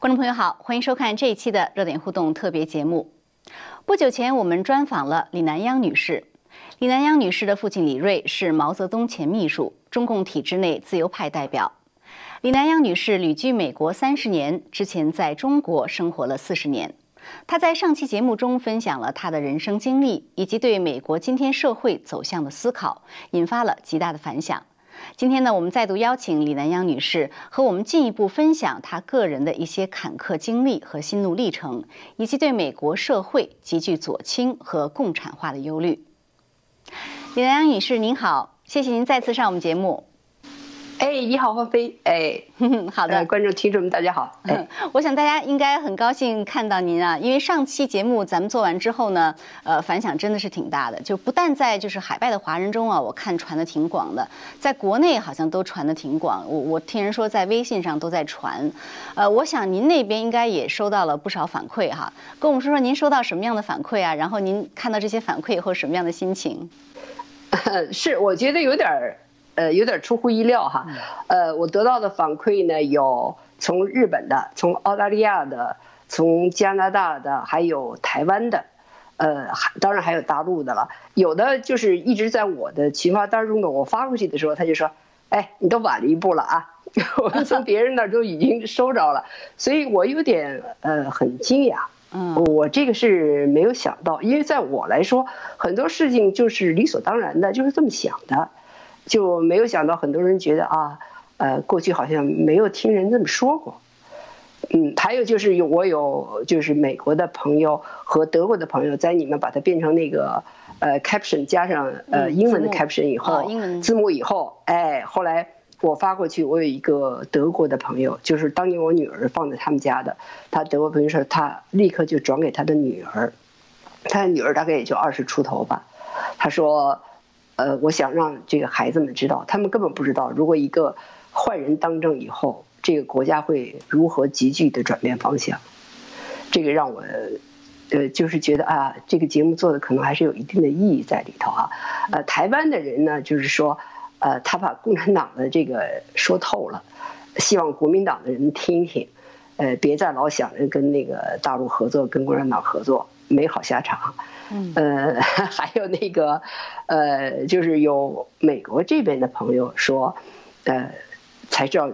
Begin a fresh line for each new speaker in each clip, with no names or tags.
观众朋友好，欢迎收看这一期的热点互动特别节目。不久前，我们专访了李南央女士。李南央女士的父亲李瑞是毛泽东前秘书，中共体制内自由派代表。李南央女士旅居美国三十年，之前在中国生活了四十年。她在上期节目中分享了她的人生经历，以及对美国今天社会走向的思考，引发了极大的反响。今天呢，我们再度邀请李南央女士和我们进一步分享她个人的一些坎坷经历和心路历程，以及对美国社会极具左倾和共产化的忧虑。李南央女士，您好，谢谢您再次上我们节目。
哎，你好，何飞。哎，
好的，
观众听众们，大家好。哎，
我想大家应该很高兴看到您啊，因为上期节目咱们做完之后呢，呃，反响真的是挺大的，就不但在就是海外的华人中啊，我看传的挺广的，在国内好像都传的挺广。我我听人说在微信上都在传，呃，我想您那边应该也收到了不少反馈哈，跟我们说说您收到什么样的反馈啊？然后您看到这些反馈以后什么样的心情？
是，我觉得有点儿。呃，有点出乎意料哈，呃，我得到的反馈呢，有从日本的，从澳大利亚的，从加拿大的，还有台湾的，呃，当然还有大陆的了。有的就是一直在我的群发当中的，我发过去的时候，他就说：“哎，你都晚了一步了啊！” 我们从别人那儿都已经收着了，所以我有点呃很惊讶。嗯，我这个是没有想到，因为在我来说，很多事情就是理所当然的，就是这么想的。就没有想到很多人觉得啊，呃，过去好像没有听人这么说过，嗯，还有就是有我有就是美国的朋友和德国的朋友，在你们把它变成那个呃 caption 加上呃英文的 caption 以后，字幕以后，哎，后来我发过去，我有一个德国的朋友，就是当年我女儿放在他们家的，他德国朋友说他立刻就转给他的女儿，他的女儿大概也就二十出头吧，他说。呃，我想让这个孩子们知道，他们根本不知道，如果一个坏人当政以后，这个国家会如何急剧的转变方向。这个让我，呃，就是觉得啊，这个节目做的可能还是有一定的意义在里头啊。呃，台湾的人呢，就是说，呃，他把共产党的这个说透了，希望国民党的人听听，呃，别再老想着跟那个大陆合作，跟共产党合作。没好下场，呃，还有那个，呃，就是有美国这边的朋友说，呃，才知道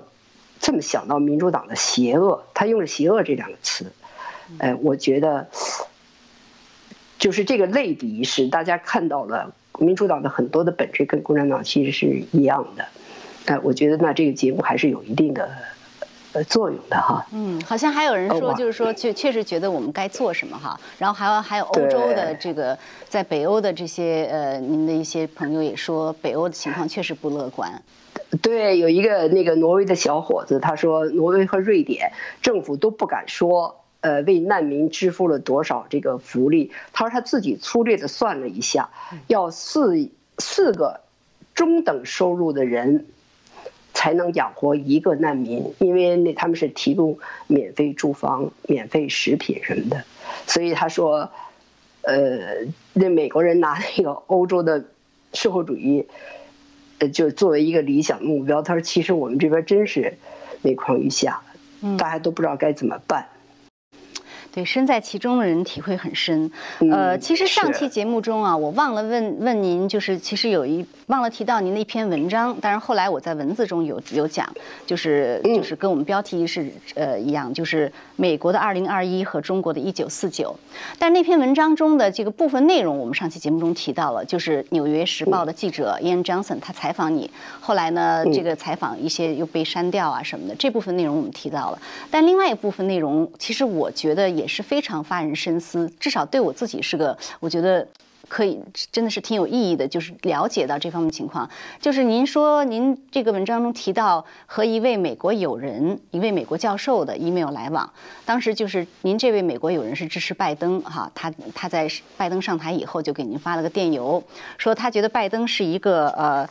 这么想到民主党的邪恶，他用了“邪恶”这两个词，呃，我觉得就是这个类比是大家看到了民主党的很多的本质跟共产党其实是一样的，呃，我觉得那这个节目还是有一定的。作用的哈，
嗯，好像还有人说，就是说，确确实觉得我们该做什么哈，然后还有还有欧洲的这个，在北欧的这些呃，您的一些朋友也说，北欧的情况确实不乐观。
对，有一个那个挪威的小伙子，他说，挪威和瑞典政府都不敢说，呃，为难民支付了多少这个福利。他说他自己粗略的算了一下，要四四个中等收入的人。才能养活一个难民，因为那他们是提供免费住房、免费食品什么的，所以他说，呃，那美国人拿那个欧洲的社会主义，呃，就作为一个理想目标。他说，其实我们这边真是每况愈下，大家都不知道该怎么办。
对，身在其中的人体会很深。呃，其实上期节目中啊，我忘了问问您，就是其实有一忘了提到您的一篇文章，但是后来我在文字中有有讲，就是就是跟我们标题是呃一样，就是美国的二零二一和中国的一九四九。但那篇文章中的这个部分内容，我们上期节目中提到了，就是《纽约时报》的记者 Ian Johnson 他采访你，后来呢，这个采访一些又被删掉啊什么的，这部分内容我们提到了。但另外一部分内容，其实我觉得也。是非常发人深思，至少对我自己是个，我觉得可以，真的是挺有意义的。就是了解到这方面情况，就是您说您这个文章中提到和一位美国友人、一位美国教授的 email 来往，当时就是您这位美国友人是支持拜登哈，他他在拜登上台以后就给您发了个电邮，说他觉得拜登是一个呃。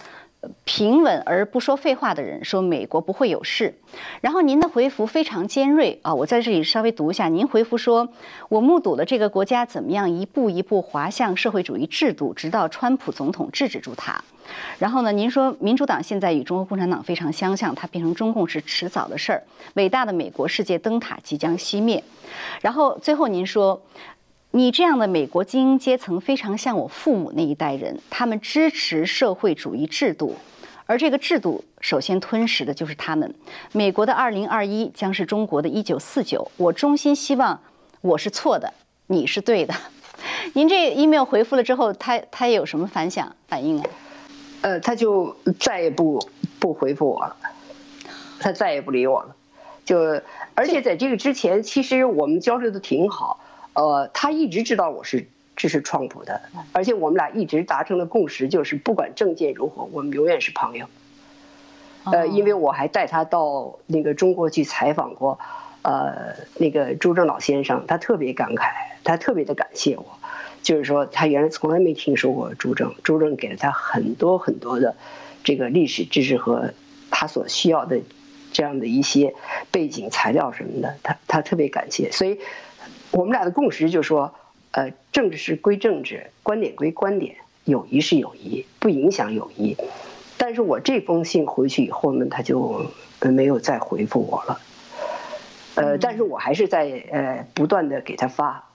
平稳而不说废话的人，说美国不会有事。然后您的回复非常尖锐啊，我在这里稍微读一下。您回复说：“我目睹了这个国家怎么样一步一步滑向社会主义制度，直到川普总统制止住它。”然后呢，您说民主党现在与中国共产党非常相像，它变成中共是迟早的事儿。伟大的美国世界灯塔即将熄灭。然后最后您说。你这样的美国精英阶层非常像我父母那一代人，他们支持社会主义制度，而这个制度首先吞噬的就是他们。美国的二零二一将是中国的一九四九。我衷心希望我是错的，你是对的。您这 email 回复了之后，他他有什么反响反应啊？
呃，他就再也不不回复我了，他再也不理我了。就而且在这个之前，其实我们交流的挺好。呃，他一直知道我是支持川普的，而且我们俩一直达成的共识就是，不管政见如何，我们永远是朋友。呃，因为我还带他到那个中国去采访过，呃，那个朱正老先生，他特别感慨，他特别的感谢我，就是说他原来从来没听说过朱正，朱正给了他很多很多的这个历史知识和他所需要的这样的一些背景材料什么的，他他特别感谢，所以。我们俩的共识就是说，呃，政治是归政治，观点归观点，友谊是友谊，不影响友谊。但是我这封信回去以后呢，他就没有再回复我了。呃，但是我还是在呃不断的给他发，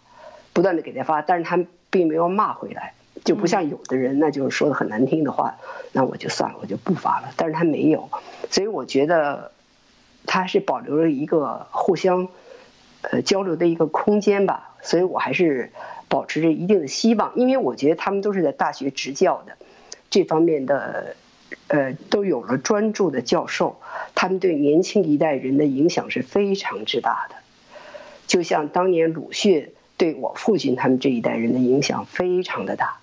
不断的给他发，但是他并没有骂回来，就不像有的人，那就是说的很难听的话，那我就算了，我就不发了。但是他没有，所以我觉得他是保留了一个互相。呃，交流的一个空间吧，所以我还是保持着一定的希望，因为我觉得他们都是在大学执教的，这方面的呃都有了专注的教授，他们对年轻一代人的影响是非常之大的，就像当年鲁迅对我父亲他们这一代人的影响非常的大，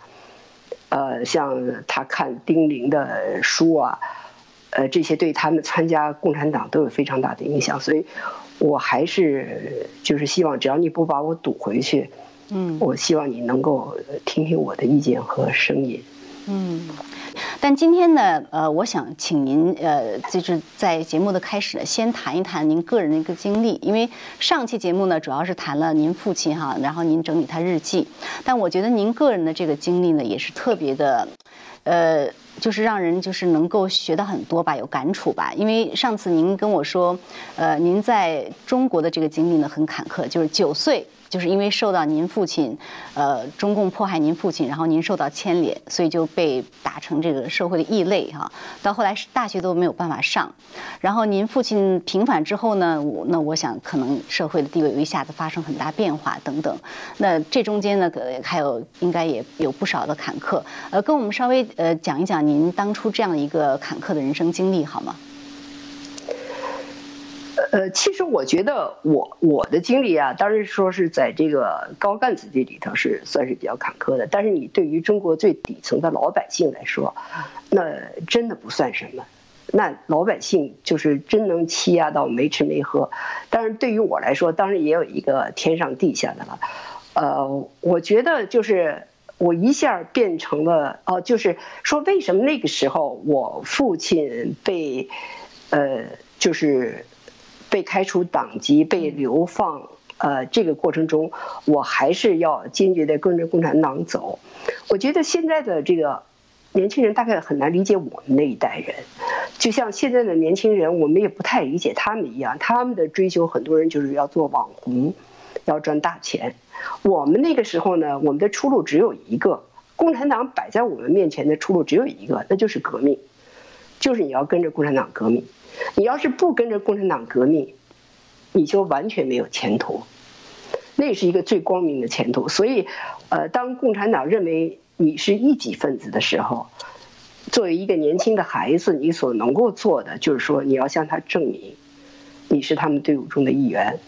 呃，像他看丁玲的书啊，呃，这些对他们参加共产党都有非常大的影响，所以。我还是就是希望，只要你不把我堵回去，嗯，我希望你能够听听我的意见和声音，
嗯。但今天呢，呃，我想请您，呃，就是在节目的开始呢，先谈一谈您个人的一个经历，因为上期节目呢，主要是谈了您父亲哈，然后您整理他日记，但我觉得您个人的这个经历呢，也是特别的，呃。就是让人就是能够学到很多吧，有感触吧。因为上次您跟我说，呃，您在中国的这个经历呢很坎坷，就是九岁。就是因为受到您父亲，呃，中共迫害您父亲，然后您受到牵连，所以就被打成这个社会的异类哈。到后来是大学都没有办法上，然后您父亲平反之后呢，我那我想可能社会的地位一下子发生很大变化等等。那这中间呢，可还有应该也有不少的坎坷。呃，跟我们稍微呃讲一讲您当初这样一个坎坷的人生经历好吗？
呃，其实我觉得我我的经历啊，当然说是在这个高干子弟里头是算是比较坎坷的。但是你对于中国最底层的老百姓来说，那真的不算什么。那老百姓就是真能欺压到没吃没喝。但是对于我来说，当然也有一个天上地下的了。呃，我觉得就是我一下变成了哦，就是说为什么那个时候我父亲被呃就是。被开除党籍、被流放，呃，这个过程中，我还是要坚决的跟着共产党走。我觉得现在的这个年轻人大概很难理解我们那一代人，就像现在的年轻人，我们也不太理解他们一样。他们的追求，很多人就是要做网红，要赚大钱。我们那个时候呢，我们的出路只有一个，共产党摆在我们面前的出路只有一个，那就是革命，就是你要跟着共产党革命。你要是不跟着共产党革命，你就完全没有前途。那是一个最光明的前途。所以，呃，当共产党认为你是一己分子的时候，作为一个年轻的孩子，你所能够做的就是说，你要向他证明你是他们队伍中的一员。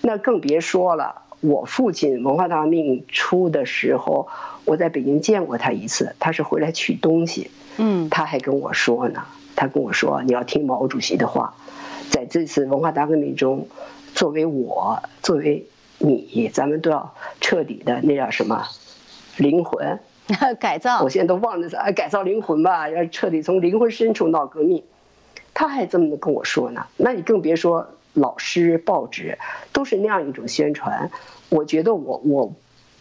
那更别说了，我父亲文化大革命初的时候，我在北京见过他一次，他是回来取东西，嗯，他还跟我说呢。他跟我说：“你要听毛主席的话，在这次文化大革命中，作为我，作为你，咱们都要彻底的那叫什么灵魂，
改造，
我现在都忘了啊，改造灵魂吧，要彻底从灵魂深处闹革命。他还这么跟我说呢，那你更别说老师、报纸都是那样一种宣传。我觉得我我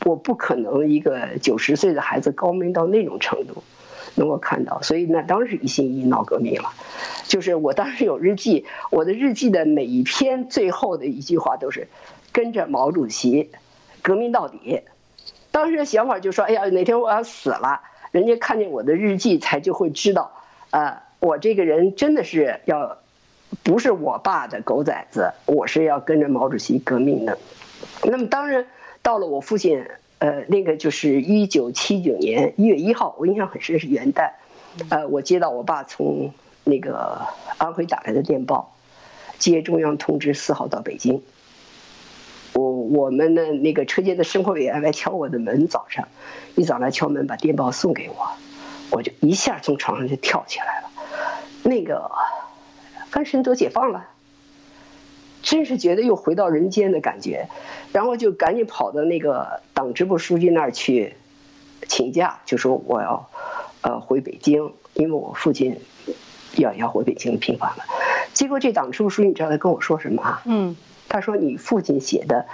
我不可能一个九十岁的孩子高明到那种程度，能够看到，所以那当时一心一意闹革命了。就是我当时有日记，我的日记的每一篇最后的一句话都是跟着毛主席革命到底。当时的想法就说：哎呀，哪天我要死了，人家看见我的日记才就会知道，呃，我这个人真的是要不是我爸的狗崽子，我是要跟着毛主席革命的。那么当然到了我父亲，呃，那个就是一九七九年一月一号，我印象很深是元旦，呃，我接到我爸从。那个安徽打来的电报，接中央通知四号到北京。我我们的那个车间的生活委员来敲我的门，早上一早来敲门，把电报送给我，我就一下从床上就跳起来了。那个翻身都解放了，真是觉得又回到人间的感觉。然后就赶紧跑到那个党支部书记那儿去请假，就说我要呃回北京，因为我父亲。要要回北京平反了，结果这党支部书记你知道他跟我说什么啊？嗯，他说你父亲写的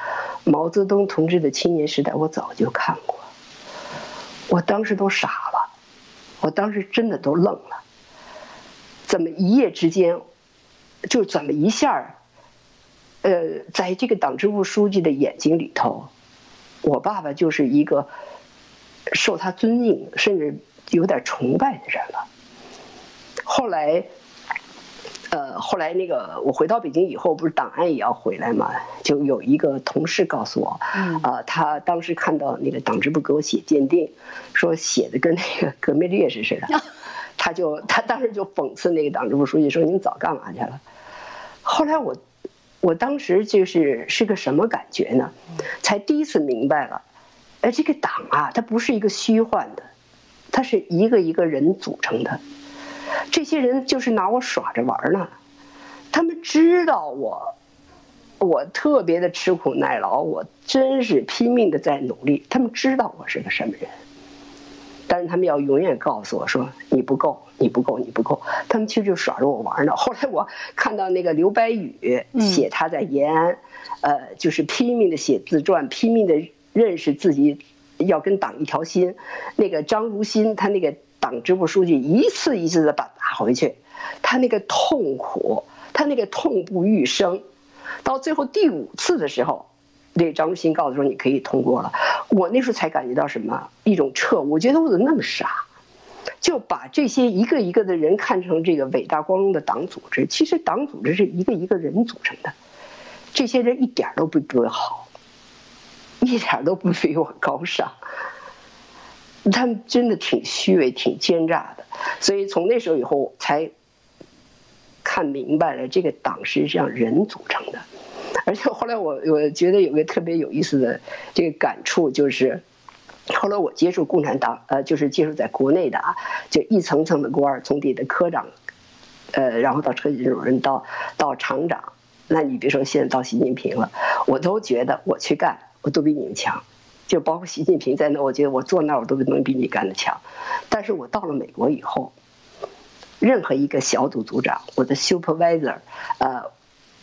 毛泽东同志的青年时代我早就看过，我当时都傻了，我当时真的都愣了，怎么一夜之间，就怎么一下呃，在这个党支部书记的眼睛里头，我爸爸就是一个受他尊敬甚至有点崇拜的人了。后来，呃，后来那个我回到北京以后，不是档案也要回来嘛？就有一个同事告诉我，啊，他当时看到那个党支部给我写鉴定，说写的跟那个革命烈士似的，他就他当时就讽刺那个党支部书记说：“你早干嘛去了？”后来我，我当时就是是个什么感觉呢？才第一次明白了，哎，这个党啊，它不是一个虚幻的，它是一个一个人组成的。这些人就是拿我耍着玩呢，他们知道我，我特别的吃苦耐劳，我真是拼命的在努力。他们知道我是个什么人，但是他们要永远告诉我说你不够，你不够，你不够。他们其实就耍着我玩呢。后来我看到那个刘白羽写他在延安，呃，就是拼命的写自传，拼命的认识自己要跟党一条心。那个张如新他那个。党支部书记一次一次的把打回去，他那个痛苦，他那个痛不欲生，到最后第五次的时候，那张如新告诉说你可以通过了，我那时候才感觉到什么一种彻悟，我觉得我怎么那么傻，就把这些一个一个的人看成这个伟大光荣的党组织，其实党组织是一个一个人组成的，这些人一点都不比我好，一点都不比我高尚。他们真的挺虚伪、挺奸诈的，所以从那时候以后才看明白了，这个党是让人组成的。而且后来我我觉得有个特别有意思的这个感触，就是后来我接触共产党，呃，就是接触在国内的啊，就一层层的官儿，从底的科长，呃，然后到车间主任，到到厂长，那你别说现在到习近平了，我都觉得我去干，我都比你们强。就包括习近平在那，我觉得我坐那儿我都能比你干的强。但是我到了美国以后，任何一个小组组长，我的 supervisor，呃，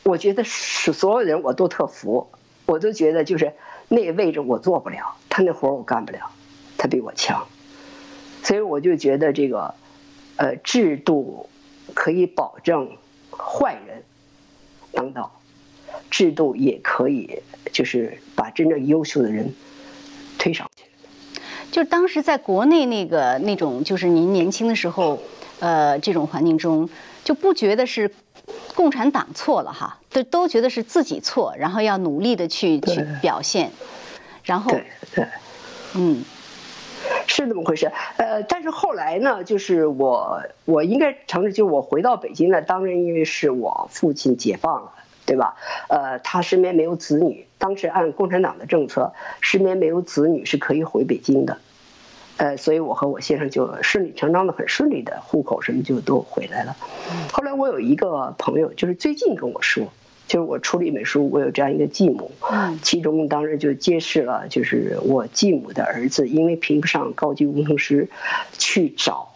我觉得是所有人我都特服，我都觉得就是那位置我做不了，他那活我干不了，他比我强。所以我就觉得这个，呃，制度可以保证坏人当道，制度也可以就是把真正优秀的人。推上去，
就当时在国内那个那种，就是您年轻的时候，呃，这种环境中，就不觉得是共产党错了哈，都都觉得是自己错，然后要努力的去去表现，然后
对对，嗯，是那么回事。呃，但是后来呢，就是我我应该承认，就我回到北京呢，当然因为是我父亲解放了。对吧？呃，他身边没有子女，当时按共产党的政策，身边没有子女是可以回北京的，呃，所以我和我先生就顺理成章的、很顺利的，户口什么就都回来了。后来我有一个朋友，就是最近跟我说，就是我出了一本书，我有这样一个继母，嗯，其中当时就揭示了，就是我继母的儿子因为评不上高级工程师，去找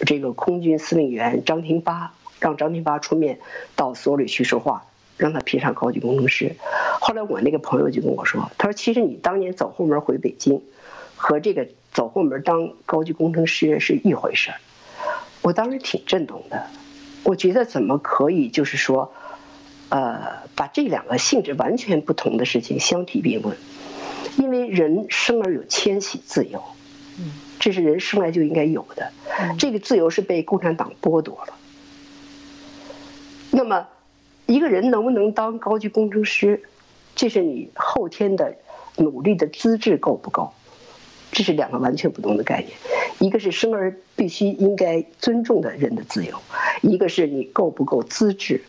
这个空军司令员张廷发，让张廷发出面到所里去说话，让他评上高级工程师。后来我那个朋友就跟我说，他说其实你当年走后门回北京，和这个走后门当高级工程师是一回事儿。我当时挺震动的，我觉得怎么可以就是说。呃，把这两个性质完全不同的事情相提并论，因为人生而有迁徙自由，嗯，这是人生来就应该有的，这个自由是被共产党剥夺了。那么，一个人能不能当高级工程师，这是你后天的努力的资质够不够，这是两个完全不同的概念。一个是生而必须应该尊重的人的自由，一个是你够不够资质。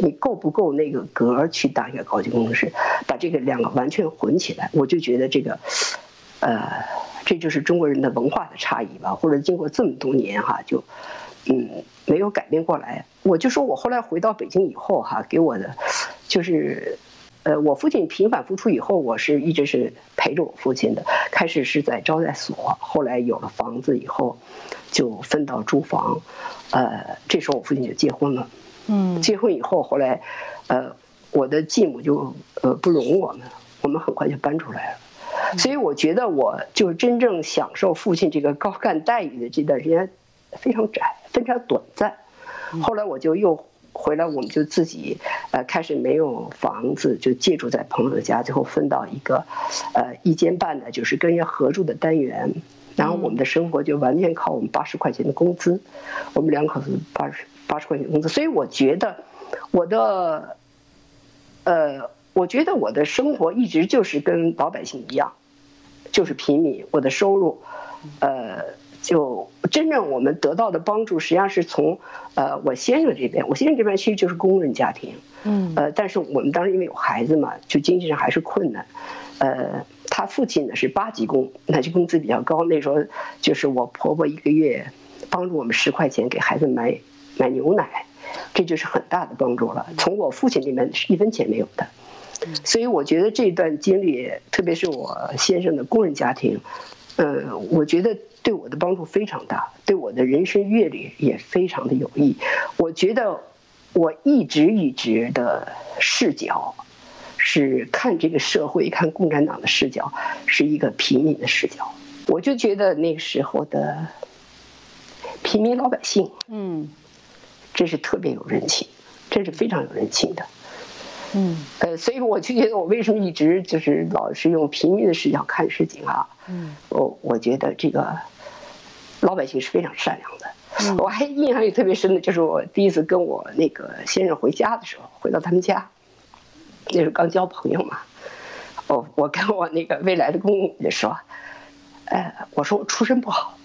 你够不够那个格去当一个高级工程师？把这个两个完全混起来，我就觉得这个，呃，这就是中国人的文化的差异吧。或者经过这么多年哈，就嗯没有改变过来。我就说我后来回到北京以后哈，给我的就是，呃，我父亲频繁复出以后，我是一直是陪着我父亲的。开始是在招待所，后来有了房子以后，就分到住房。呃，这时候我父亲就结婚了。嗯，结婚以后，后来，呃，我的继母就呃不容我们，我们很快就搬出来了。所以我觉得，我就真正享受父亲这个高干待遇的这段时间非常窄，非常短暂。后来我就又回来，我们就自己呃开始没有房子，就借住在朋友的家，最后分到一个呃一间半的，就是跟人家合住的单元。然后我们的生活就完全靠我们八十块钱的工资，我们两口子八十。八十块钱工资，所以我觉得我的，呃，我觉得我的生活一直就是跟老百姓一样，就是平民。我的收入，呃，就真正我们得到的帮助，实际上是从呃我先生这边。我先生这边其实就是工人家庭，嗯，呃，但是我们当时因为有孩子嘛，就经济上还是困难。呃，他父亲呢是八级工，那就工资比较高。那时候就是我婆婆一个月帮助我们十块钱给孩子买。买牛奶，这就是很大的帮助了。从我父亲那边是一分钱没有的，所以我觉得这段经历，特别是我先生的工人家庭，呃，我觉得对我的帮助非常大，对我的人生阅历也非常的有益。我觉得我一直一直的视角是看这个社会，看共产党的视角是一个平民的视角。我就觉得那个时候的平民老百姓，嗯。真是特别有人情，真是非常有人情的，嗯，呃，所以我就觉得我为什么一直就是老是用平民的视角看事情啊，嗯，我我觉得这个老百姓是非常善良的，我还印象里特别深的就是我第一次跟我那个先生回家的时候，回到他们家，那时候刚交朋友嘛，我我跟我那个未来的公公就说，呃，我说我出身不好。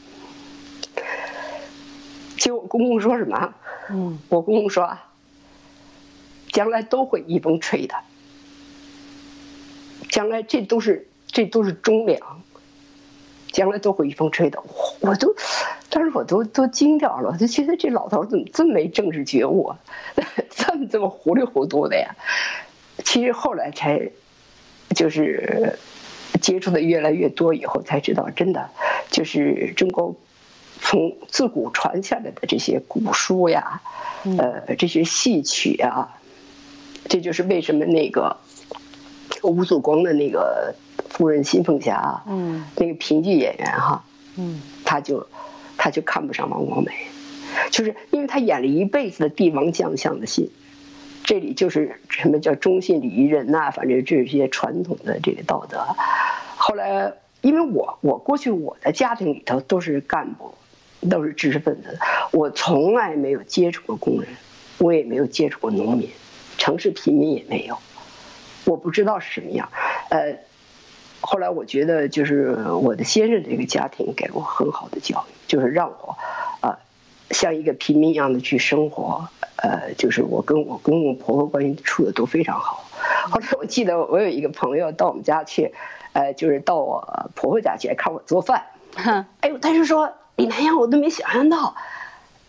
结果公公说什么？嗯，我公公说，将来都会一风吹的，将来这都是这都是忠良，将来都会一风吹倒。我都当时我都都惊掉了，我就觉得这老头怎么这么没政治觉悟，这么这么糊里糊涂的呀？其实后来才就是接触的越来越多以后，才知道真的就是中国。从自古传下来的这些古书呀，呃，这些戏曲啊，这就是为什么那个吴祖光的那个夫人新凤霞，嗯，那个评剧演员哈，嗯，他就他就看不上王光美，就是因为他演了一辈子的帝王将相的戏，这里就是什么叫忠信礼仪仁呐，反正这些传统的这个道德。后来，因为我我过去我的家庭里头都是干部。都是知识分子，我从来没有接触过工人，我也没有接触过农民，城市平民也没有，我不知道是什么样。呃，后来我觉得就是我的先生这个家庭给了我很好的教育，就是让我，呃，像一个平民一样的去生活。呃，就是我跟我公公婆婆关系处的都非常好。后来我记得我有一个朋友到我们家去，呃，就是到我婆婆家去看我做饭，哎呦，他就说。李南阳，我都没想象到，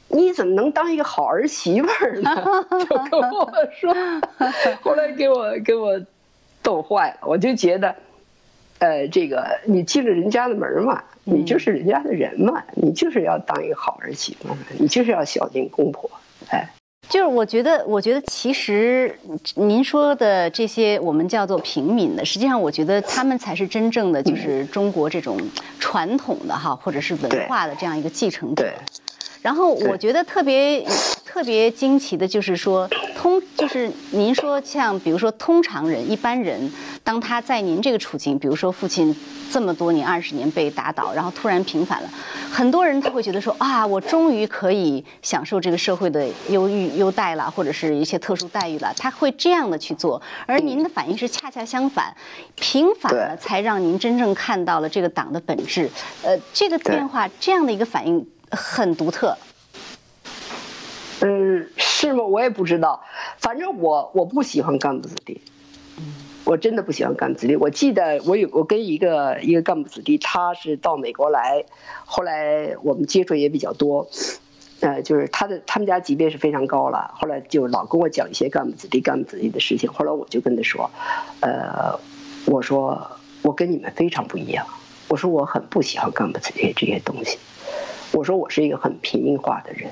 你怎么能当一个好儿媳妇儿呢？就跟我说，后来给我给我逗坏了。我就觉得，呃，这个你进了人家的门嘛，你就是人家的人嘛，你就是要当一个好儿媳妇，你就是要孝敬公婆，哎。
就是我觉得，我觉得其实您说的这些我们叫做平民的，实际上我觉得他们才是真正的就是中国这种传统的哈，或者是文化的这样一个继承者。然后我觉得特别特别惊奇的就是说，通就是您说像比如说通常人一般人，当他在您这个处境，比如说父亲这么多年二十年被打倒，然后突然平反了，很多人他会觉得说啊，我终于可以享受这个社会的优遇优待了，或者是一些特殊待遇了，他会这样的去做。而您的反应是恰恰相反，平反了才让您真正看到了这个党的本质。呃，这个变化这样的一个反应。很独特，
嗯，是吗？我也不知道，反正我我不喜欢干部子弟，我真的不喜欢干部子弟。我记得我有我跟一个一个干部子弟，他是到美国来，后来我们接触也比较多，呃，就是他的他们家级别是非常高了，后来就老跟我讲一些干部子弟干部子弟的事情。后来我就跟他说，呃，我说我跟你们非常不一样，我说我很不喜欢干部子弟这些东西。我说我是一个很平民化的人，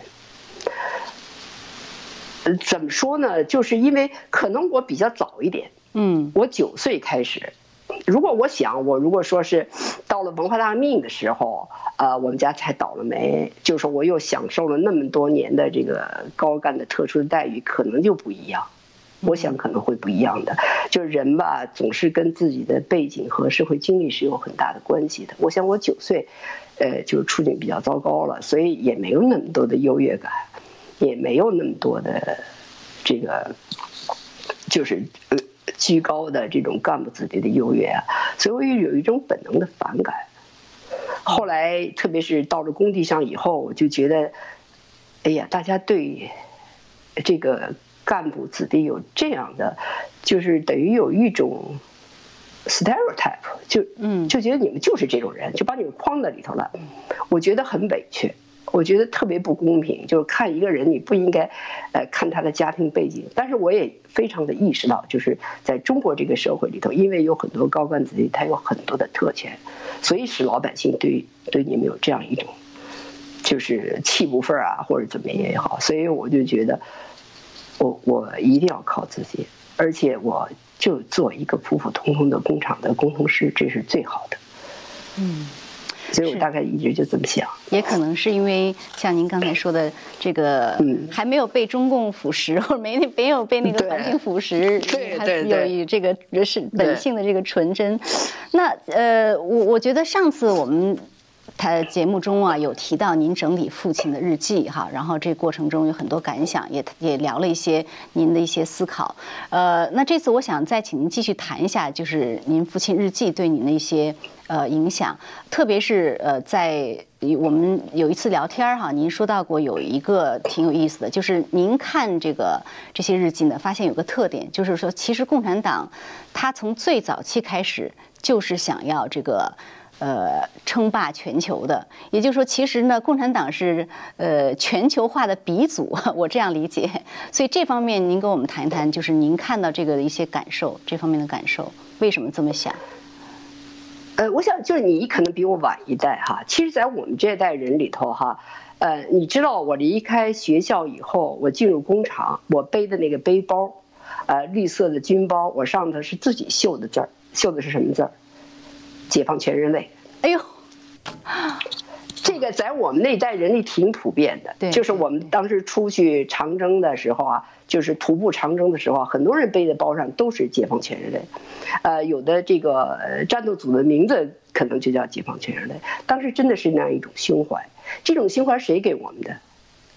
怎么说呢？就是因为可能我比较早一点，嗯，我九岁开始。如果我想，我如果说是到了文化大革命的时候，呃，我们家才倒了霉，就是我又享受了那么多年的这个高干的特殊的待遇，可能就不一样。我想可能会不一样的，就是人吧，总是跟自己的背景和社会经历是有很大的关系的。我想我九岁。呃，就是处境比较糟糕了，所以也没有那么多的优越感，也没有那么多的这个，就是呃居高的这种干部子弟的优越啊，所以我有一种本能的反感。后来，特别是到了工地上以后，我就觉得，哎呀，大家对这个干部子弟有这样的，就是等于有一种。Stereotype 就嗯就觉得你们就是这种人，就把你们框在里头了。我觉得很委屈，我觉得特别不公平。就是看一个人，你不应该，呃，看他的家庭背景。但是我也非常的意识到，就是在中国这个社会里头，因为有很多高官子弟，他有很多的特权，所以使老百姓对对你们有这样一种，就是气不忿啊，或者怎么样也好。所以我就觉得，我我一定要靠自己，而且我。就做一个普普通通的工厂的工程师，这是最好的。嗯，所以我大概一直就这么想。
也可能是因为像您刚才说的，这个嗯，还没有被中共腐蚀，或者没没有被那个环境腐蚀，对
还
有这个是本性的这个纯真。那呃，我我觉得上次我们。他节目中啊有提到您整理父亲的日记哈，然后这过程中有很多感想，也也聊了一些您的一些思考。呃，那这次我想再请您继续谈一下，就是您父亲日记对您的一些呃影响，特别是呃在我们有一次聊天哈，您说到过有一个挺有意思的，就是您看这个这些日记呢，发现有个特点，就是说其实共产党他从最早期开始就是想要这个。呃，称霸全球的，也就是说，其实呢，共产党是呃全球化的鼻祖，我这样理解。所以这方面，您跟我们谈一谈，就是您看到这个的一些感受，这方面的感受，为什么这么想？
呃，我想就是你可能比我晚一代哈，其实，在我们这代人里头哈，呃，你知道我离开学校以后，我进入工厂，我背的那个背包，呃，绿色的军包，我上头是自己绣的字儿，绣的是什么字儿？解放全人类！哎呦，这个在我们那代人里挺普遍的。对，就是我们当时出去长征的时候啊，就是徒步长征的时候，很多人背的包上都是解放全人类。呃，有的这个战斗组的名字可能就叫解放全人类。当时真的是那样一种胸怀，这种胸怀谁给我们的？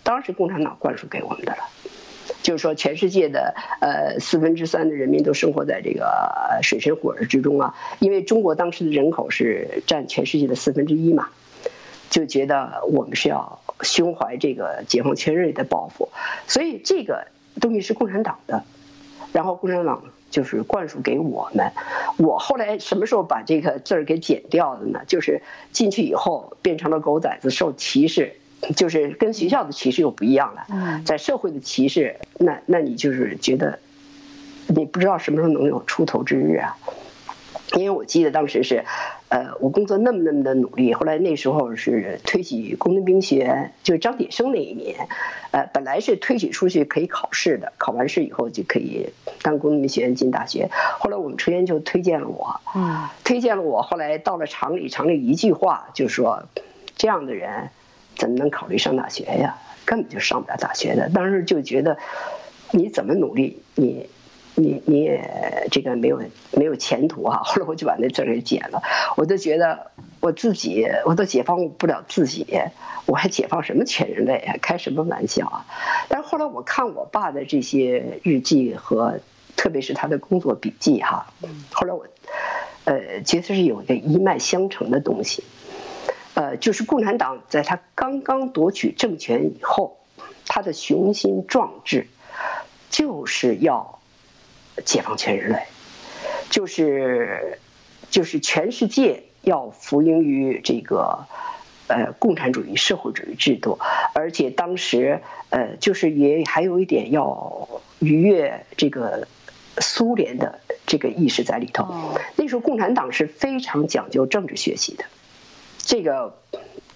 当时共产党灌输给我们的了。就是说，全世界的呃四分之三的人民都生活在这个水深火热之中啊，因为中国当时的人口是占全世界的四分之一嘛，就觉得我们是要胸怀这个解放全人类的抱负，所以这个东西是共产党的，然后共产党就是灌输给我们。我后来什么时候把这个字儿给剪掉的呢？就是进去以后变成了狗崽子受歧视。就是跟学校的歧视又不一样了。在社会的歧视，那那你就是觉得，你不知道什么时候能有出头之日啊。因为我记得当时是，呃，我工作那么那么的努力，后来那时候是推举工农兵学员，就是张铁生那一年，呃，本来是推举出去可以考试的，考完试以后就可以当工农兵学员进大学。后来我们车间就推荐了我，嗯，推荐了我。后来到了厂里，厂里一句话就说，这样的人怎么能考虑上大学呀？根本就上不了大学的。当时就觉得，你怎么努力，你。你你也这个没有没有前途啊！后来我就把那字给剪了，我就觉得我自己我都解放不了自己，我还解放什么全人类啊？开什么玩笑啊！但是后来我看我爸的这些日记和特别是他的工作笔记哈，后来我呃觉得是有一个一脉相承的东西，呃，就是共产党在他刚刚夺取政权以后，他的雄心壮志就是要。解放全人类，就是就是全世界要服膺于这个呃共产主义社会主义制度，而且当时呃就是也还有一点要逾越这个苏联的这个意识在里头。那时候共产党是非常讲究政治学习的，这个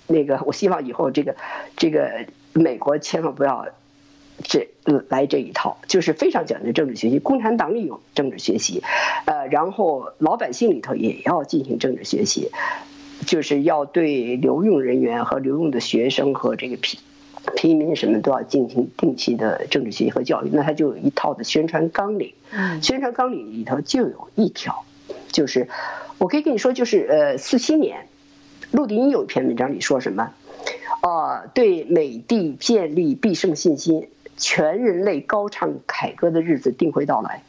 那个我希望以后这个这个美国千万不要。这来这一套就是非常讲究政治学习，共产党里有政治学习，呃，然后老百姓里头也要进行政治学习，就是要对留用人员和留用的学生和这个平平民什么都要进行定期的政治学习和教育。那他就有一套的宣传纲领，宣传纲领里头就有一条，就是我可以跟你说，就是呃，四七年，陆迪英有一篇文章里说什么，啊，对美帝建立必胜信心。全人类高唱凯歌的日子定会到来，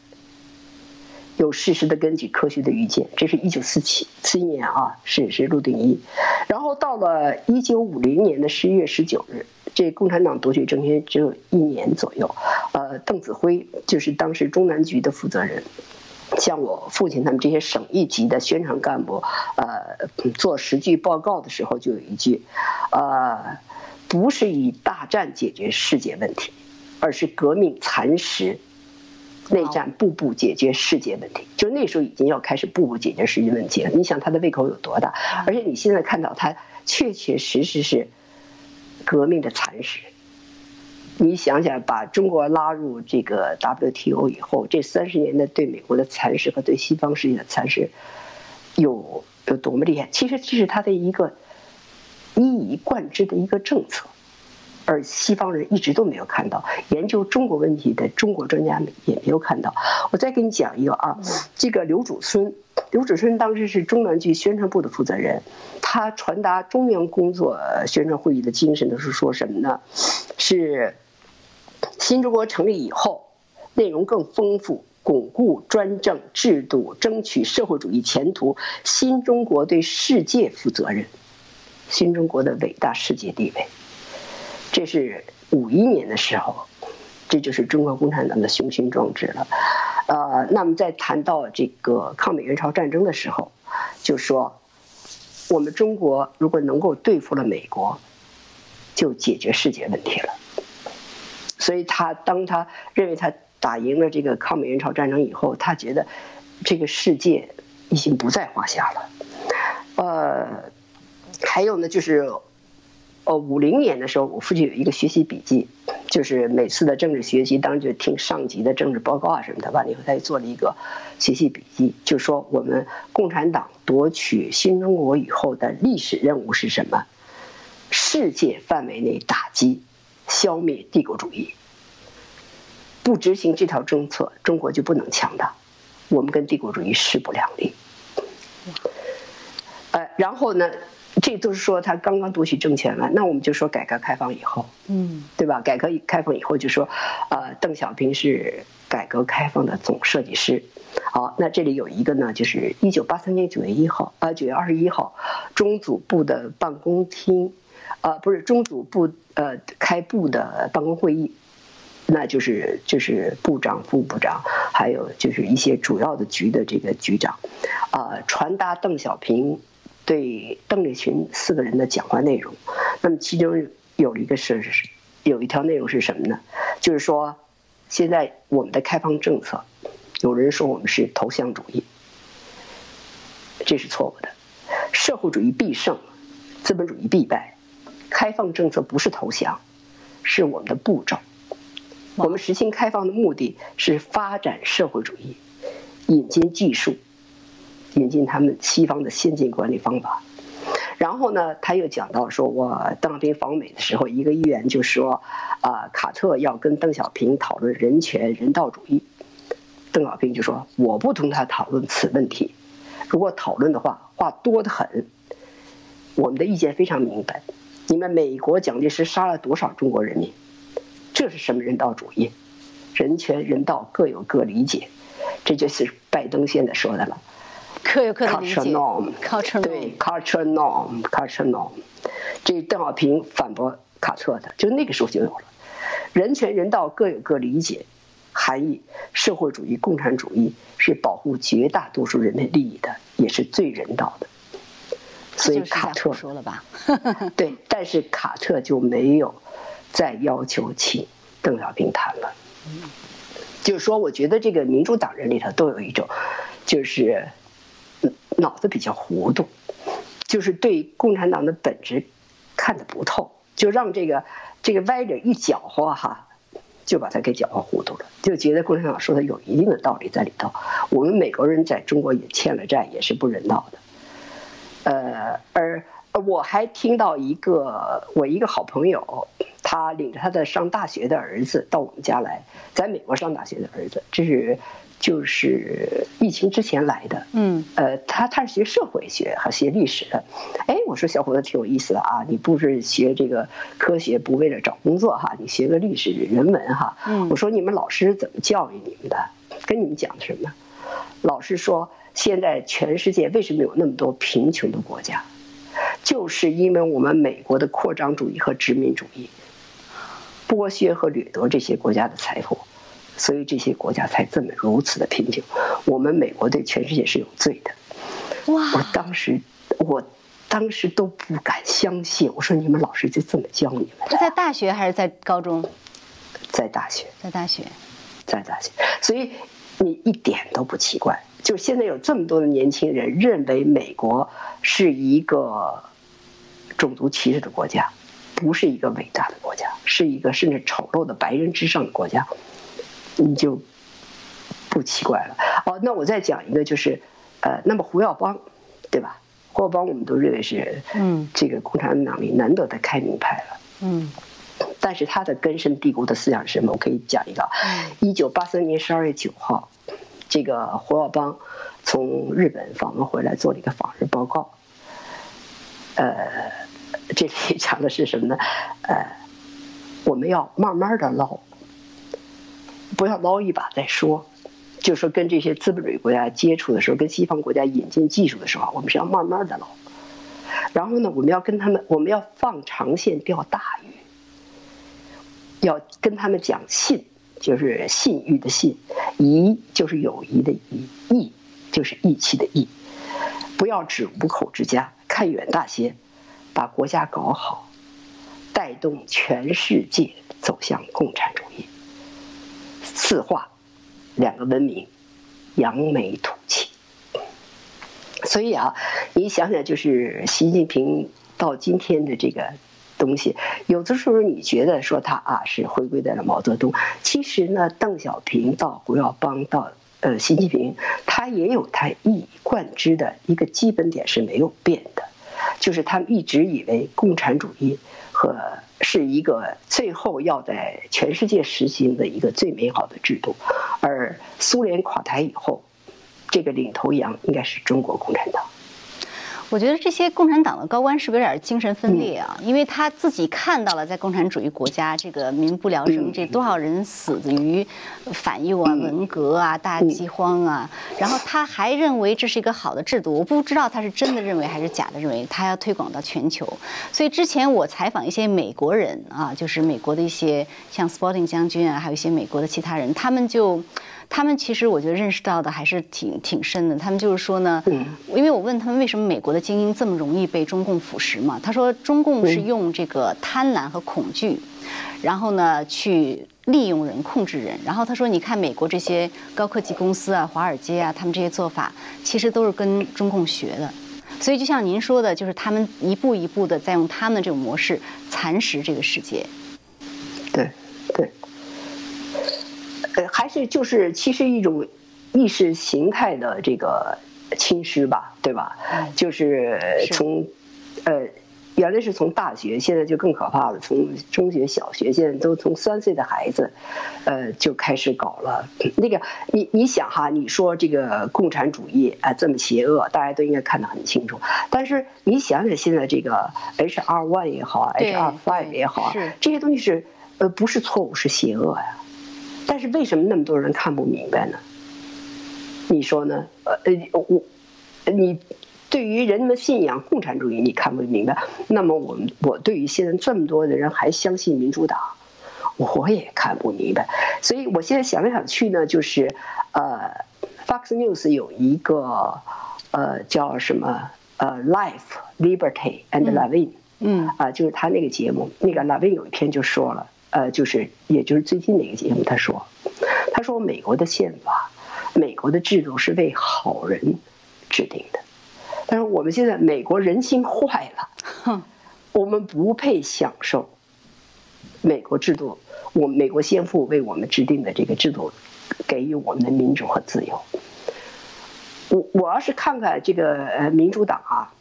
有事实的根据，科学的预见。这是一九四七七年啊，是是陆定一。然后到了一九五零年的十一月十九日，这共产党夺取政权只有一年左右。呃，邓子恢就是当时中南局的负责人，向我父亲他们这些省一级的宣传干部，呃，做实际报告的时候就有一句，呃，不是以大战解决世界问题。而是革命蚕食，内战步步解决世界问题，就那时候已经要开始步步解决世界问题了。你想他的胃口有多大？而且你现在看到他确确实实是革命的蚕食。你想想，把中国拉入这个 WTO 以后，这三十年的对美国的蚕食和对西方世界的蚕食，有有多么厉害？其实这是他的一个一以贯之的一个政策。而西方人一直都没有看到，研究中国问题的中国专家们也没有看到。我再给你讲一个啊，这个刘祖孙，刘祖孙当时是中南局宣传部的负责人，他传达中央工作宣传会议的精神的是说什么呢？是新中国成立以后，内容更丰富，巩固专政制度，争取社会主义前途，新中国对世界负责任，新中国的伟大世界地位。这是五一年的时候，这就是中国共产党的雄心壮志了。呃，那么在谈到这个抗美援朝战争的时候，就说我们中国如果能够对付了美国，就解决世界问题了。所以他当他认为他打赢了这个抗美援朝战争以后，他觉得这个世界已经不在话下了。呃，还有呢，就是。哦，五零年的时候，我父亲有一个学习笔记，就是每次的政治学习，当然就听上级的政治报告啊什么的。完了以后，他就做了一个学习笔记，就说我们共产党夺取新中国以后的历史任务是什么？世界范围内打击、消灭帝国主义。不执行这条政策，中国就不能强大，我们跟帝国主义势不两立。呃，然后呢？这都是说他刚刚夺取政权了，那我们就说改革开放以后，嗯，对吧？改革开放以后就说，呃，邓小平是改革开放的总设计师。好，那这里有一个呢，就是一九八三年九月一号，呃，九月二十一号，中组部的办公厅，呃，不是中组部呃开部的办公会议，那就是就是部长、副部长，还有就是一些主要的局的这个局长，啊，传达邓小平。对邓丽群四个人的讲话内容，那么其中有一个是有一条内容是什么呢？就是说，现在我们的开放政策，有人说我们是投降主义，这是错误的。社会主义必胜，资本主义必败。开放政策不是投降，是我们的步骤。我们实行开放的目的是发展社会主义，引进技术，引进他们西方的先进管理方法。然后呢，他又讲到说，我邓小平访美的时候，一个议员就说，啊，卡特要跟邓小平讨论人权、人道主义。邓小平就说，我不同他讨论此问题。如果讨论的话，话多得很。我们的意见非常明白。你们美国蒋介石杀了多少中国人民？这是什么人道主义？人权、人道各有各理解，这就是拜登现在说的了。
各有各的理解。
culture
norm，
对 culture norm，culture norm。这邓小平反驳卡特的，就那个时候就有了。人权、人道各有各理解，含义社会主义、共产主义是保护绝大多数人的利益的，也是最人道的。所以卡特
说了吧？
对，但是卡特就没有再要求请邓小平谈了。就是说，我觉得这个民主党人里头都有一种，就是脑子比较糊涂，就是对共产党的本质看得不透，就让这个这个歪理一搅和哈，就把他给搅和糊涂了，就觉得共产党说的有一定的道理在里头。我们美国人在中国也欠了债，也是不人道的。呃，而我还听到一个我一个好朋友，他领着他的上大学的儿子到我们家来，在美国上大学的儿子，这是就是疫情之前来的。
嗯，
呃，他他是学社会学和学历史的。哎，我说小伙子挺有意思的啊，你不是学这个科学不为了找工作哈，你学个历史人文哈。
嗯，
我说你们老师怎么教育你们的？跟你们讲的什么？老师说。现在全世界为什么有那么多贫穷的国家？就是因为我们美国的扩张主义和殖民主义剥削和掠夺这些国家的财富，所以这些国家才这么如此的贫穷。我们美国对全世界是有罪的。
哇！
我当时，我当时都不敢相信。我说你们老师就这么教你们？
是在大学还是在高中？
在大学。
在大学。
在大学。所以你一点都不奇怪。就现在有这么多的年轻人认为美国是一个种族歧视的国家，不是一个伟大的国家，是一个甚至丑陋的白人至上的国家，你就不奇怪了。哦，那我再讲一个，就是呃，那么胡耀邦，对吧？胡耀邦我们都认为是嗯，这个共产党里难得的开明派了，
嗯，
但是他的根深蒂固的思想是什么？我可以讲一个，一九八三年十二月九号。这个胡耀邦从日本访问回来，做了一个访日报告。呃，这里讲的是什么呢？呃，我们要慢慢的捞，不要捞一把再说。就说跟这些资本主义国家接触的时候，跟西方国家引进技术的时候，我们是要慢慢的捞。然后呢，我们要跟他们，我们要放长线钓大鱼，要跟他们讲信。就是信誉的信，谊就是友谊的谊，义就是义气的义。不要只五口之家，看远大些，把国家搞好，带动全世界走向共产主义。四化，两个文明，扬眉吐气。所以啊，你想想，就是习近平到今天的这个。东西。有的时候你觉得说他啊是回归在了毛泽东，其实呢，邓小平到胡耀邦到呃习近平，他也有他一以贯之的一个基本点是没有变的，就是他们一直以为共产主义和是一个最后要在全世界实行的一个最美好的制度，而苏联垮台以后，这个领头羊应该是中国共产党。
我觉得这些共产党的高官是不是有点精神分裂啊？因为他自己看到了在共产主义国家这个民不聊生，这多少人死于反右啊、文革啊、大饥荒啊，然后他还认为这是一个好的制度。我不知道他是真的认为还是假的认为，他要推广到全球。所以之前我采访一些美国人啊，就是美国的一些像 Sporting 将军啊，还有一些美国的其他人，他们就。他们其实我觉得认识到的还是挺挺深的。他们就是说呢，嗯因为我问他们为什么美国的精英这么容易被中共腐蚀嘛，他说中共是用这个贪婪和恐惧，然后呢去利用人、控制人。然后他说，你看美国这些高科技公司啊、华尔街啊，他们这些做法其实都是跟中共学的。所以就像您说的，就是他们一步一步的在用他们的这种模式蚕食这个世界。
对，对，是就是其实一种意识形态的这个侵蚀吧，对吧？就是从呃。原来是从大学，现在就更可怕了。从中学、小学，现在都从三岁的孩子，呃，就开始搞了。那个，你你想哈，你说这个共产主义啊这么邪恶，大家都应该看得很清楚。但是你想想现在这个 H R one 也好，H R five 也好，这些东西是呃不是错误是邪恶呀？但是为什么那么多人看不明白呢？你说呢？呃呃，我你。对于人们信仰共产主义，你看不明白。那么，我们我对于现在这么多的人还相信民主党，我也看不明白。所以我现在想来想去呢，就是呃，Fox News 有一个呃叫什么呃，Life, Liberty and Levin，嗯，啊，就是他那个节目，那个 Levin 有一篇就说了，呃，就是也就是最近那个节目，他说，他说美国的宪法，美国的制度是为好人制定的。但是我们现在美国人心坏了，我们不配享受美国制度，我美国先父为我们制定的这个制度，给予我们的民主和自由。我我要是看看这个呃民主党啊，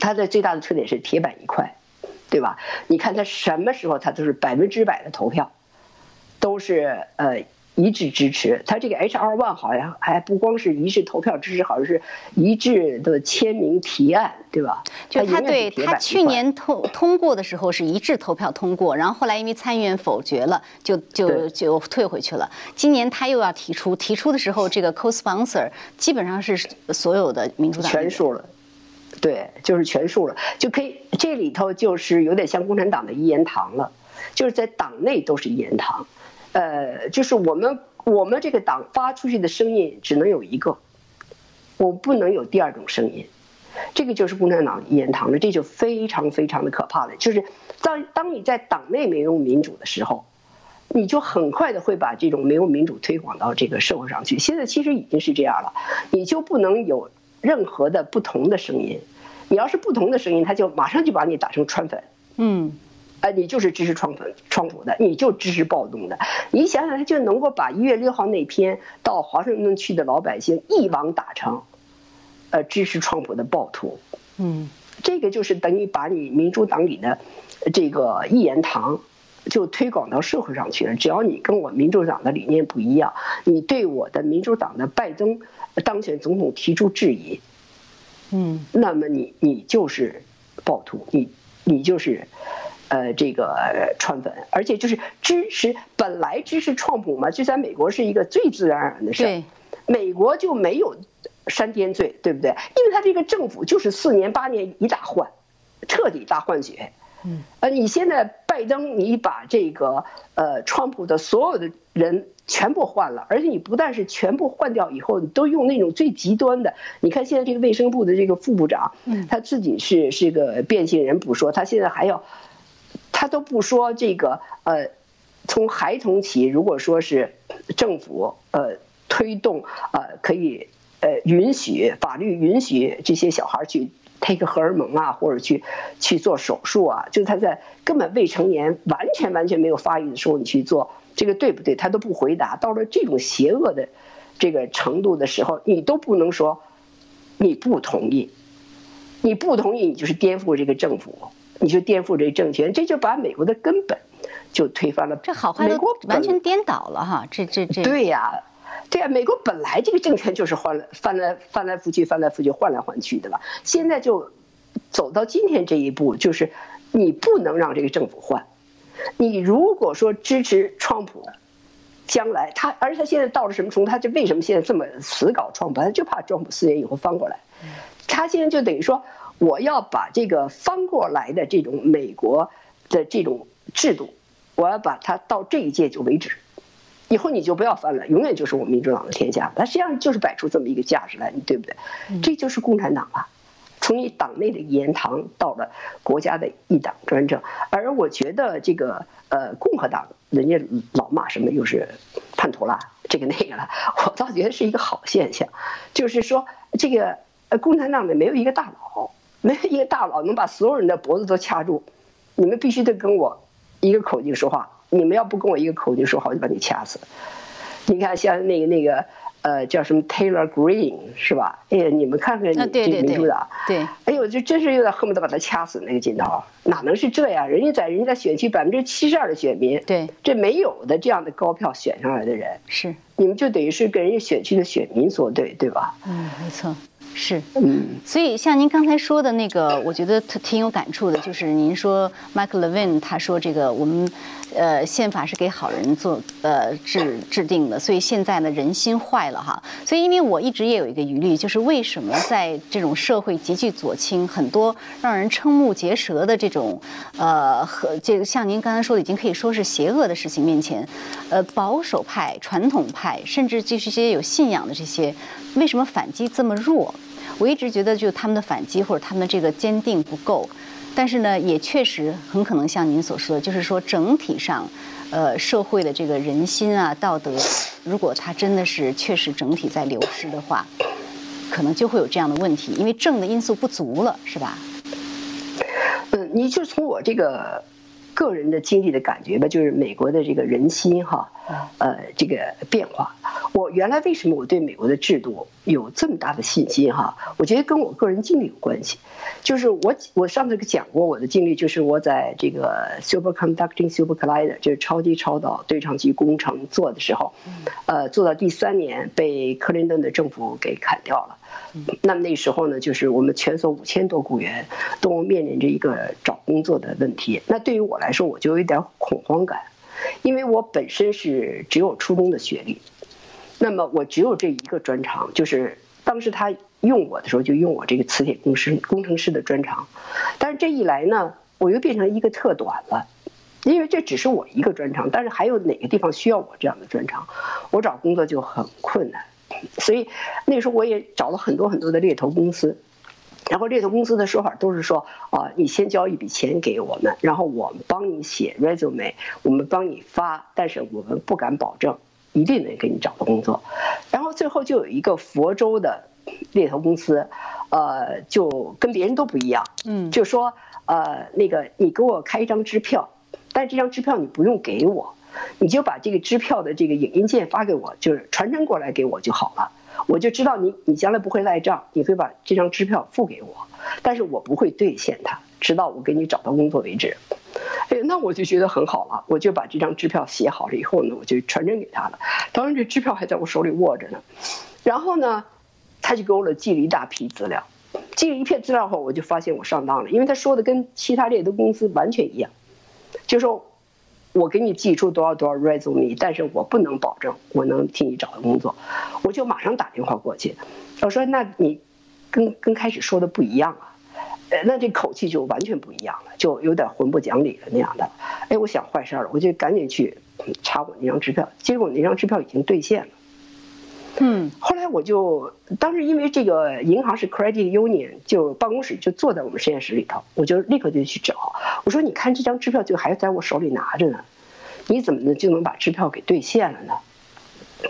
它的最大的特点是铁板一块，对吧？你看他什么时候他都是百分之百的投票，都是呃。一致支持他这个 H R One 好像还不光是一致投票支持，好像是一致的签名提案，对吧？
就他对他去年通通过的时候是一致投票通过，然后后来因为参议院否决了，就就就退回去了。今年他又要提出，提出的时候这个 co-sponsor 基本上是所有的民主党
全数了，对，就是全数了，就可以这里头就是有点像共产党的一言堂了，就是在党内都是一言堂。呃，就是我们我们这个党发出去的声音只能有一个，我不能有第二种声音，这个就是共产党一言堂了，这就非常非常的可怕了。就是当当你在党内没有民主的时候，你就很快的会把这种没有民主推广到这个社会上去。现在其实已经是这样了，你就不能有任何的不同的声音，你要是不同的声音，他就马上就把你打成川粉。嗯。啊，你就是支持川普、川普的，你就支持暴动的。你想想，他就能够把一月六号那天到华盛顿去的老百姓一网打成，呃，支持川普的暴徒。嗯，这个就是等于把你民主党里的这个一言堂就推广到社会上去了。只要你跟我民主党的理念不一样，你对我的民主党的拜登当选总统提出质疑，嗯，那么你你就是暴徒，你你就是。呃，这个川粉，而且就是支持本来支持川普嘛，就在美国是一个最自然而然的事。美国就没有煽颠罪，对不对？因为他这个政府就是四年八年一大换，彻底大换血。嗯，呃，你现在拜登，你把这个呃川普的所有的人全部换了，而且你不但是全部换掉以后，你都用那种最极端的。你看现在这个卫生部的这个副部长，他自己是是个变性人不说，他现在还要。他都不说这个，呃，从孩童起，如果说是政府呃推动呃可以呃允许法律允许这些小孩去 take 荷尔蒙啊，或者去去做手术啊，就是他在根本未成年、完全完全没有发育的时候，你去做这个对不对？他都不回答。到了这种邪恶的这个程度的时候，你都不能说你不同意，你不同意，你就是颠覆这个政府。你就颠覆这政权，这就把美国的根本就推翻了。
这好坏都完全颠倒了哈！这这这。
对呀，对啊，美国本来这个政权就是换来翻来翻来覆去翻来覆去换来换去的吧？现在就走到今天这一步，就是你不能让这个政府换。你如果说支持川普，将来他，而且他现在到了什么程度？他就为什么现在这么死搞川普？他就怕川普四年以后翻过来。他现在就等于说。我要把这个翻过来的这种美国的这种制度，我要把它到这一届就为止，以后你就不要翻了，永远就是我们民主党的天下。他实际上就是摆出这么一个架势来，你对不对？这就是共产党了，从你党内的言堂到了国家的一党专政。而我觉得这个呃共和党，人家老骂什么又是叛徒了，这个那个了，我倒觉得是一个好现象，就是说这个呃共产党里没有一个大佬，没有一个大佬能把所有人的脖子都掐住，你们必须得跟我一个口径说话。你们要不跟我一个口径说好，就把你掐死。你看，像那个那个，呃，叫什么 Taylor Green 是吧？哎呀，你们看看你这民主党，
对，
哎呦，就真是有点恨不得把他掐死那个劲头。哪能是这样？人家在人家选区百分之七十二的选民，
对，
这没有的这样的高票选上来的人，
是
你们就等于是跟人家选区的选民作对，对吧？
嗯，没错。是，嗯，所以像您刚才说的那个，我觉得挺有感触的，就是您说 Michael Levin 他说这个我们，呃，宪法是给好人做呃制制定的，所以现在呢人心坏了哈，所以因为我一直也有一个疑虑，就是为什么在这种社会极具左倾、很多让人瞠目结舌的这种呃和这个像您刚才说的已经可以说是邪恶的事情面前，呃，保守派、传统派，甚至就是一些有信仰的这些，为什么反击这么弱？我一直觉得，就他们的反击或者他们的这个坚定不够，但是呢，也确实很可能像您所说的，就是说整体上，呃，社会的这个人心啊、道德，如果它真的是确实整体在流失的话，可能就会有这样的问题，因为正的因素不足了，是吧？
呃，你就从我这个。个人的经历的感觉吧，就是美国的这个人心哈，呃，这个变化。我原来为什么我对美国的制度有这么大的信心哈？我觉得跟我个人经历有关系。就是我我上次讲过我的经历，就是我在这个 superconducting super collider，就是超级超导对撞机工程做的时候，呃，做到第三年被克林顿的政府给砍掉了。那么那时候呢，就是我们全所五千多雇员都面临着一个找工作的问题。那对于我来说，我就有一点恐慌感，因为我本身是只有初中的学历，那么我只有这一个专长，就是当时他用我的时候就用我这个磁铁工师工程师的专长。但是这一来呢，我又变成一个特短了，因为这只是我一个专长，但是还有哪个地方需要我这样的专长，我找工作就很困难。所以那时候我也找了很多很多的猎头公司，然后猎头公司的说法都是说啊，你先交一笔钱给我们，然后我们帮你写 resume，我们帮你发，但是我们不敢保证一定能给你找到工作。然后最后就有一个佛州的猎头公司，呃，就跟别人都不一样，嗯，就说呃，那个你给我开一张支票，但这张支票你不用给我。你就把这个支票的这个影印件发给我，就是传真过来给我就好了。我就知道你你将来不会赖账，你会把这张支票付给我，但是我不会兑现它，直到我给你找到工作为止。哎，那我就觉得很好了，我就把这张支票写好了以后呢，我就传真给他了。当然这支票还在我手里握着呢。然后呢，他就给我了寄了一大批资料，寄了一片资料后，我就发现我上当了，因为他说的跟其他猎头公司完全一样，就说。我给你寄出多少多少 resume，但是我不能保证我能替你找到工作，我就马上打电话过去，我说那你跟跟开始说的不一样啊，呃，那这口气就完全不一样了，就有点混不讲理了那样的。哎，我想坏事了，我就赶紧去查我那张支票，结果那张支票已经兑现了。
嗯，
后来我就当时因为这个银行是 credit union，就办公室就坐在我们实验室里头，我就立刻就去找。我说：“你看这张支票就还在我手里拿着呢，你怎么能就能把支票给兑现了呢？”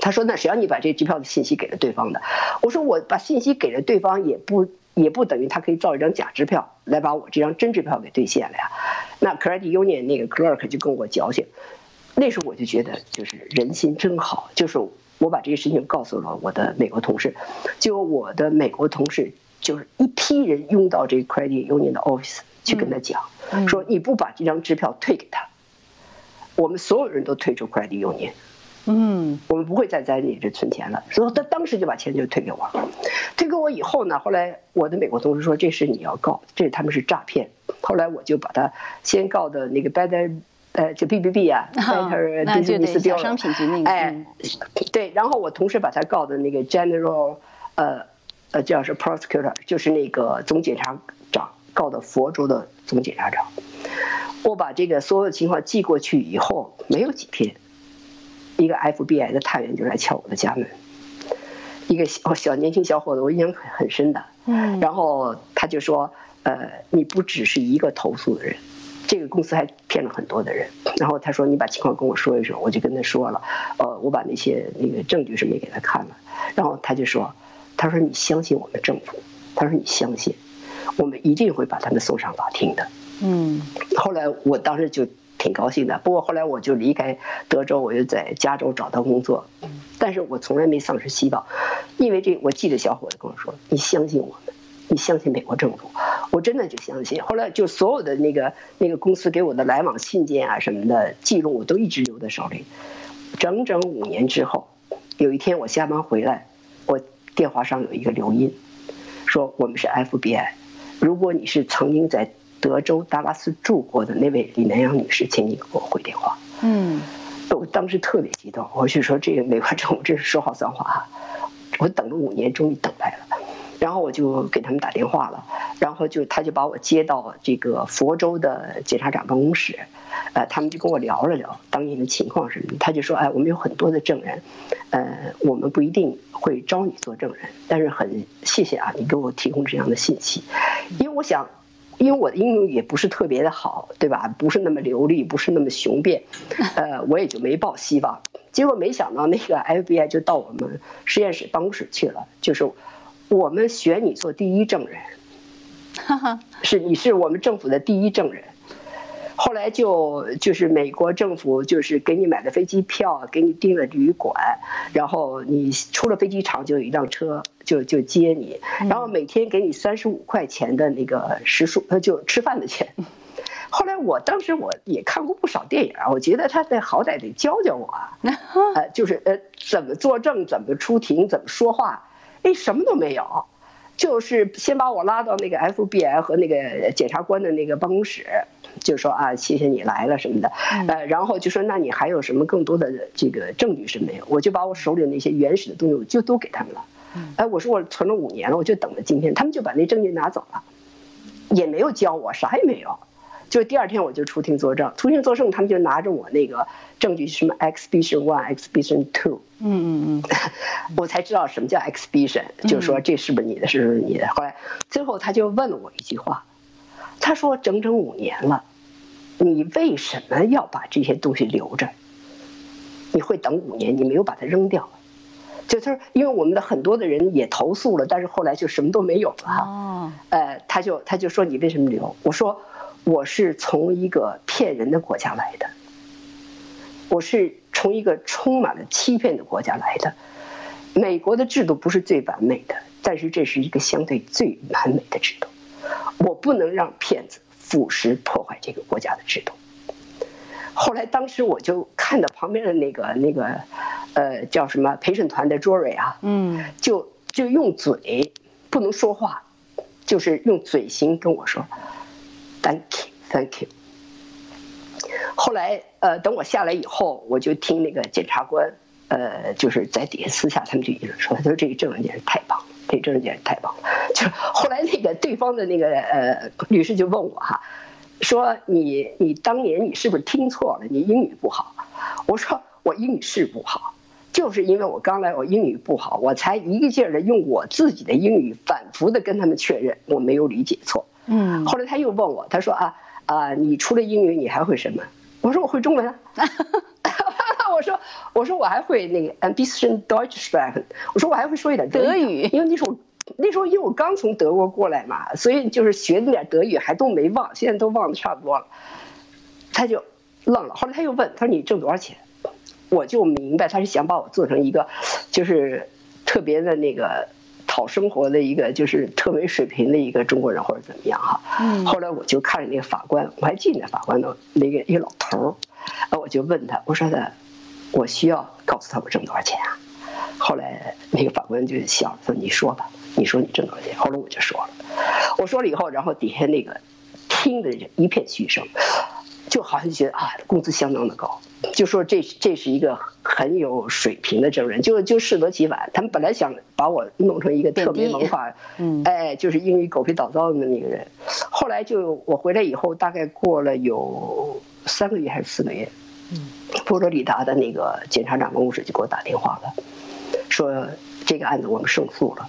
他说：“那谁让你把这支票的信息给了对方的？”我说：“我把信息给了对方，也不也不等于他可以造一张假支票来把我这张真支票给兑现了呀。”那 credit union 那个 clerk 就跟我矫情，那时候我就觉得就是人心真好，就是。我把这个事情告诉了我的美国同事，就我的美国同事就是一批人拥到这个 credit union 的 office 去跟他讲，说你不把这张支票退给他，我们所有人都退出 credit union，
嗯，
我们不会再在你这存钱了。所以他当时就把钱就退给我了。退给我以后呢，后来我的美国同事说这事你要告，这他们是诈骗。后来我就把他先告的那个 better。呃，就 B B B 啊，Better Business
Bureau，
哎，对，然后我同时把他告的那个 General，呃，呃，叫是 Prosecutor，就是那个总检察长告的佛州的总检察长。我把这个所有情况寄过去以后，没有几天，一个 FBI 的探员就来敲我的家门，一个小小年轻小伙子，我印象很很深的。嗯，然后他就说，呃，你不只是一个投诉的人，这个公司还骗了很多的人。然后他说，你把情况跟我说一说，我就跟他说了，呃，我把那些那个证据什么给他看了。然后他就说，他说你相信我们政府，他说你相信，我们一定会把他们送上法庭的。嗯，后来我当时就。挺高兴的，不过后来我就离开德州，我又在加州找到工作，但是我从来没丧失希望，因为这我记得小伙子跟我说：“你相信我们，你相信美国政府。”我真的就相信。后来就所有的那个那个公司给我的来往信件啊什么的记录，我都一直留在手里。整整五年之后，有一天我下班回来，我电话上有一个留音，说我们是 FBI，如果你是曾经在。德州达拉斯住过的那位李南阳女士，请你给我回电话。嗯，我当时特别激动，我就说这个美国政府真是说好算话啊！我等了五年，终于等来了。然后我就给他们打电话了，然后就他就把我接到这个佛州的检察长办公室，呃，他们就跟我聊了聊当年的情况什么的。他就说，哎，我们有很多的证人，呃，我们不一定会招你做证人，但是很谢谢啊，你给我提供这样的信息，因为我想。因为我的英语也不是特别的好，对吧？不是那么流利，不是那么雄辩，呃，我也就没抱希望。结果没想到那个 FBI 就到我们实验室办公室去了，就是我们选你做第一证人，是你是我们政府的第一证人。后来就就是美国政府就是给你买的飞机票，给你订了旅馆，然后你出了飞机场就有一辆车就就接你，然后每天给你三十五块钱的那个食宿呃就吃饭的钱。后来我当时我也看过不少电影，我觉得他得好歹得教教我啊，呃就是呃怎么作证，怎么出庭，怎么说话，哎什么都没有，就是先把我拉到那个 FBI 和那个检察官的那个办公室。就说啊，谢谢你来了什么的，呃，然后就说那你还有什么更多的这个证据是没有？我就把我手里那些原始的东西，我就都给他们了。哎，我说我存了五年了，我就等着今天，他们就把那证据拿走了，也没有教我，啥也没有。就第二天我就出庭作证，出庭作证，他们就拿着我那个证据，什么 exhibition one，exhibition two，嗯嗯嗯，我才知道什么叫 exhibition，就是说这是不是你的，是不是你的。后来最后他就问了我一句话。他说：“整整五年了，你为什么要把这些东西留着？你会等五年，你没有把它扔掉？就是因为我们的很多的人也投诉了，但是后来就什么都没有了。哦，呃，他就他就说你为什么留？我说我是从一个骗人的国家来的，我是从一个充满了欺骗的国家来的。美国的制度不是最完美的，但是这是一个相对最完美的制度。”我不能让骗子腐蚀破坏这个国家的制度。后来，当时我就看到旁边的那个那个，呃，叫什么陪审团的 jury 啊，嗯，就就用嘴不能说话，就是用嘴型跟我说，thank you，thank you。后来，呃，等我下来以后，我就听那个检察官，呃，就是在底下私下他们就议论说，他说这个证人简直太棒了。这证人简直太棒了，就后来那个对方的那个呃律师就问我哈，说你你当年你是不是听错了？你英语不好？我说我英语是不好，就是因为我刚来我英语不好，我才一个劲儿的用我自己的英语反复的跟他们确认我没有理解错。嗯，后来他又问我，他说啊啊，你除了英语你还会什么？我说我会中文啊。我说，我说我还会那个 ambition Deutsch sprechen。我说我还会说一点德语，因为那时候那时候因为我刚从德国过来嘛，所以就是学那点德语还都没忘，现在都忘得差不多了。他就愣了，后来他又问，他说你挣多少钱？我就明白他是想把我做成一个就是特别的那个讨生活的一个就是特没水平的一个中国人或者怎么样哈。嗯。后来我就看着那个法官，我还记得法官的那个一个老头儿，啊，我就问他，我说的。我需要告诉他我挣多少钱啊？后来那个法官就笑了，说：“你说吧，你说你挣多少钱。”后来我就说了，我说了以后，然后底下那个听的人一片嘘声，就好像觉得啊，工资相当的高，就说这这是一个很有水平的证人，就就适得其反。他们本来想把我弄成一个特别文化，嗯，哎，就是英语狗屁倒灶的那个人。后来就我回来以后，大概过了有三个月还是四个月。佛罗里达的那个检察长办公室就给我打电话了，说这个案子我们胜诉了，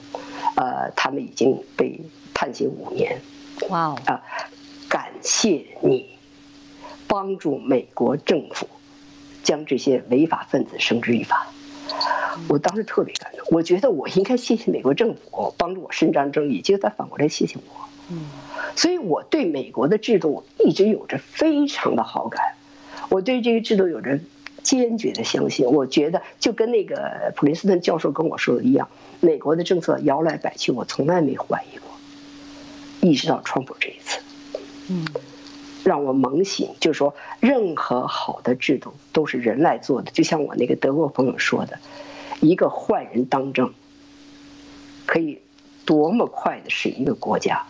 呃，他们已经被判刑五年。
哇哦！
啊，感谢你帮助美国政府将这些违法分子绳之以法。我当时特别感动，我觉得我应该谢谢美国政府帮助我伸张正义，结果他反过来谢谢我。所以我对美国的制度一直有着非常的好感，我对这个制度有着坚决的相信。我觉得就跟那个普林斯顿教授跟我说的一样，美国的政策摇来摆去，我从来没怀疑过。意识到川普这一次，嗯，让我猛醒，就是说，任何好的制度都是人来做的。就像我那个德国朋友说的，一个坏人当政，可以多么快的使一个国家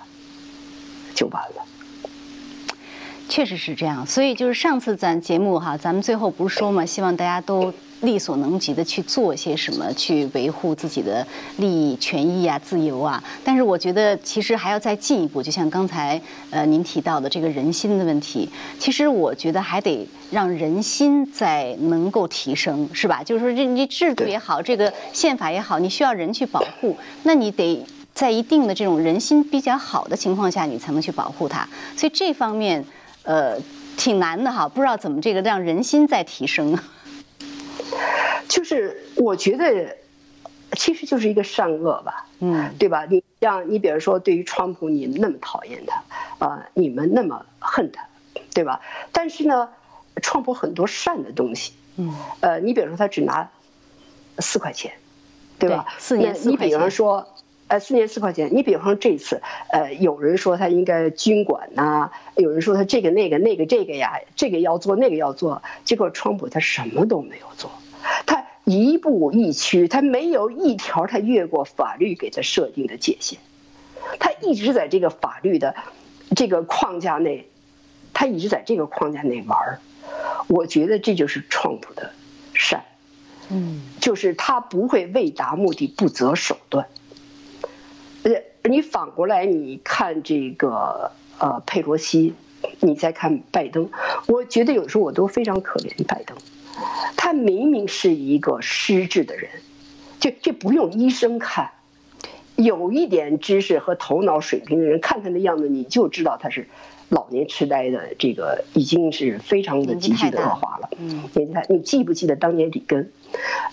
就完了。
确实是这样，所以就是上次咱节目哈，咱们最后不是说嘛，希望大家都。力所能及的去做些什么，去维护自己的利益、权益啊、自由啊。但是我觉得，其实还要再进一步。就像刚才呃您提到的这个人心的问题，其实我觉得还得让人心在能够提升，是吧？就是说，这你制度也好，这个宪法也好，你需要人去保护，那你得在一定的这种人心比较好的情况下，你才能去保护它。所以这方面呃挺难的哈，不知道怎么这个让人心在提升。
就是我觉得，其实就是一个善恶吧，嗯，对吧？你像你比如说，对于川普，你那么讨厌他，啊，你们那么恨他，对吧？但是呢，川普很多善的东西，嗯，呃，你比如说他只拿四块钱，对吧？
四年四
块钱。你比方说，呃，四年四块钱。你比方说这次，呃，有人说他应该军管呐，有人说他这个那个那个这个呀，这个要做那个要做，结果川普他什么都没有做。他一步一趋，他没有一条他越过法律给他设定的界限，他一直在这个法律的这个框架内，他一直在这个框架内玩儿。我觉得这就是川普的善，嗯，就是他不会为达目的不择手段。且，你反过来你看这个呃佩洛西，你再看拜登，我觉得有时候我都非常可怜拜登。他明明是一个失智的人，这这不用医生看，有一点知识和头脑水平的人，看他的样子，你就知道他是老年痴呆的，这个已经是非常的急剧的恶化了。嗯，年纪大，你记不记得当年里根？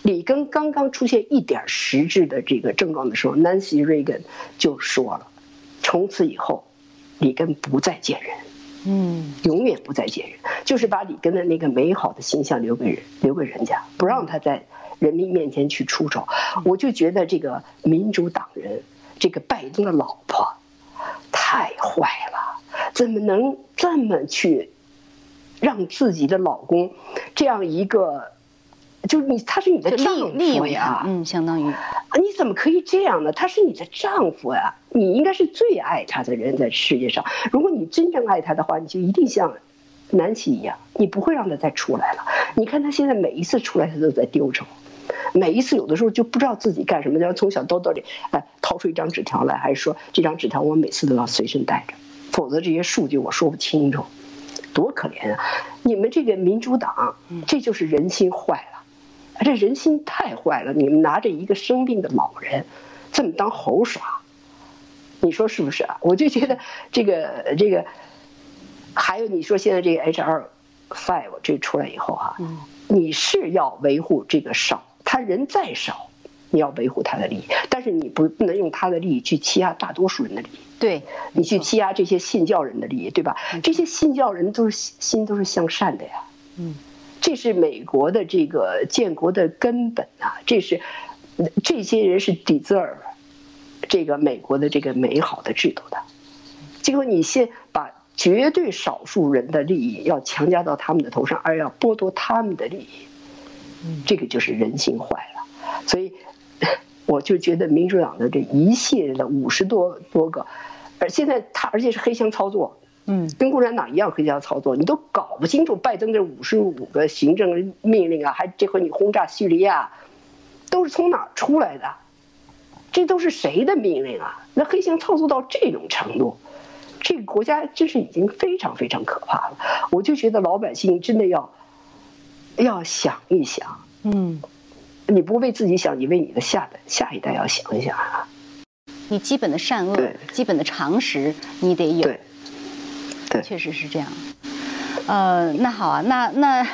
里根刚刚出现一点实质的这个症状的时候，Nancy Reagan 就说了，从此以后，里根不再见人。嗯，永远不再见人，就是把里根的那个美好的形象留给人，留给人家，不让他在人民面前去出丑。我就觉得这个民主党人，这个拜登的老婆，太坏了，怎么能这么去让自己的老公这样一个？就是你，他是你的丈夫呀，
嗯，相当于，
你怎么可以这样呢？他是你的丈夫呀，你应该是最爱他的人在世界上。如果你真正爱他的话，你就一定像南希一样，你不会让他再出来了。你看他现在每一次出来，他都在丢丑，每一次有的时候就不知道自己干什么，然后从小兜兜里哎掏出一张纸条来，还是说这张纸条我每次都要随身带着，否则这些数据我说不清楚，多可怜啊！你们这个民主党，这就是人心坏了。这人心太坏了！你们拿着一个生病的老人，这么当猴耍，你说是不是啊？我就觉得这个这个，还有你说现在这个 H R five 这出来以后哈，你是要维护这个少，他人再少，你要维护他的利益，但是你不不能用他的利益去欺压大多数人的利益。
对，
你去欺压这些信教人的利益，对吧？这些信教人都是心都是向善的呀。嗯。这是美国的这个建国的根本啊！这是这些人是 deserve 这个美国的这个美好的制度的。结果你先把绝对少数人的利益要强加到他们的头上，而要剥夺他们的利益，这个就是人性坏了。所以我就觉得民主党的这一系列的五十多多个，而现在他而且是黑箱操作。嗯，跟共产党一样黑箱操作，你都搞不清楚拜登这五十五个行政命令啊，还这回你轰炸叙利亚，都是从哪儿出来的？这都是谁的命令啊？那黑箱操作到这种程度，这个国家真是已经非常非常可怕了。我就觉得老百姓真的要要想一想，嗯，你不为自己想，你为你的下的下一代要想一想啊。
你基本的善恶，基本的常识，你得有。
对，对，
确实是这样。呃，那好啊，那那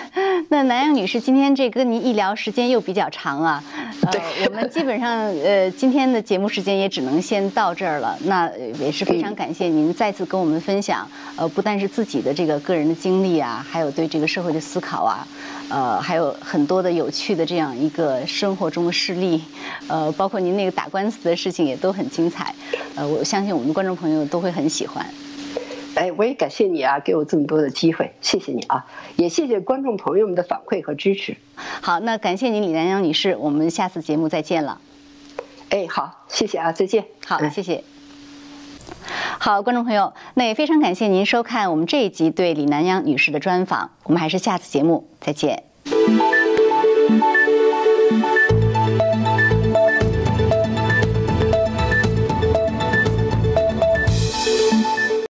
那南阳女士，今天这跟您一聊时间又比较长啊。
呃，
我们基本上呃今天的节目时间也只能先到这儿了。那也是非常感谢您再次跟我们分享，呃，不但是自己的这个个人的经历啊，还有对这个社会的思考啊，呃，还有很多的有趣的这样一个生活中的事例，呃，包括您那个打官司的事情也都很精彩。呃，我相信我们的观众朋友都会很喜欢。
哎，我也感谢你啊，给我这么多的机会，谢谢你啊，也谢谢观众朋友们的反馈和支持。
好，那感谢您，李南阳女士，我们下次节目再见了。
哎，好，谢谢啊，再见。
好，谢谢。好，观众朋友，那也非常感谢您收看我们这一集对李南阳女士的专访，我们还是下次节目再见。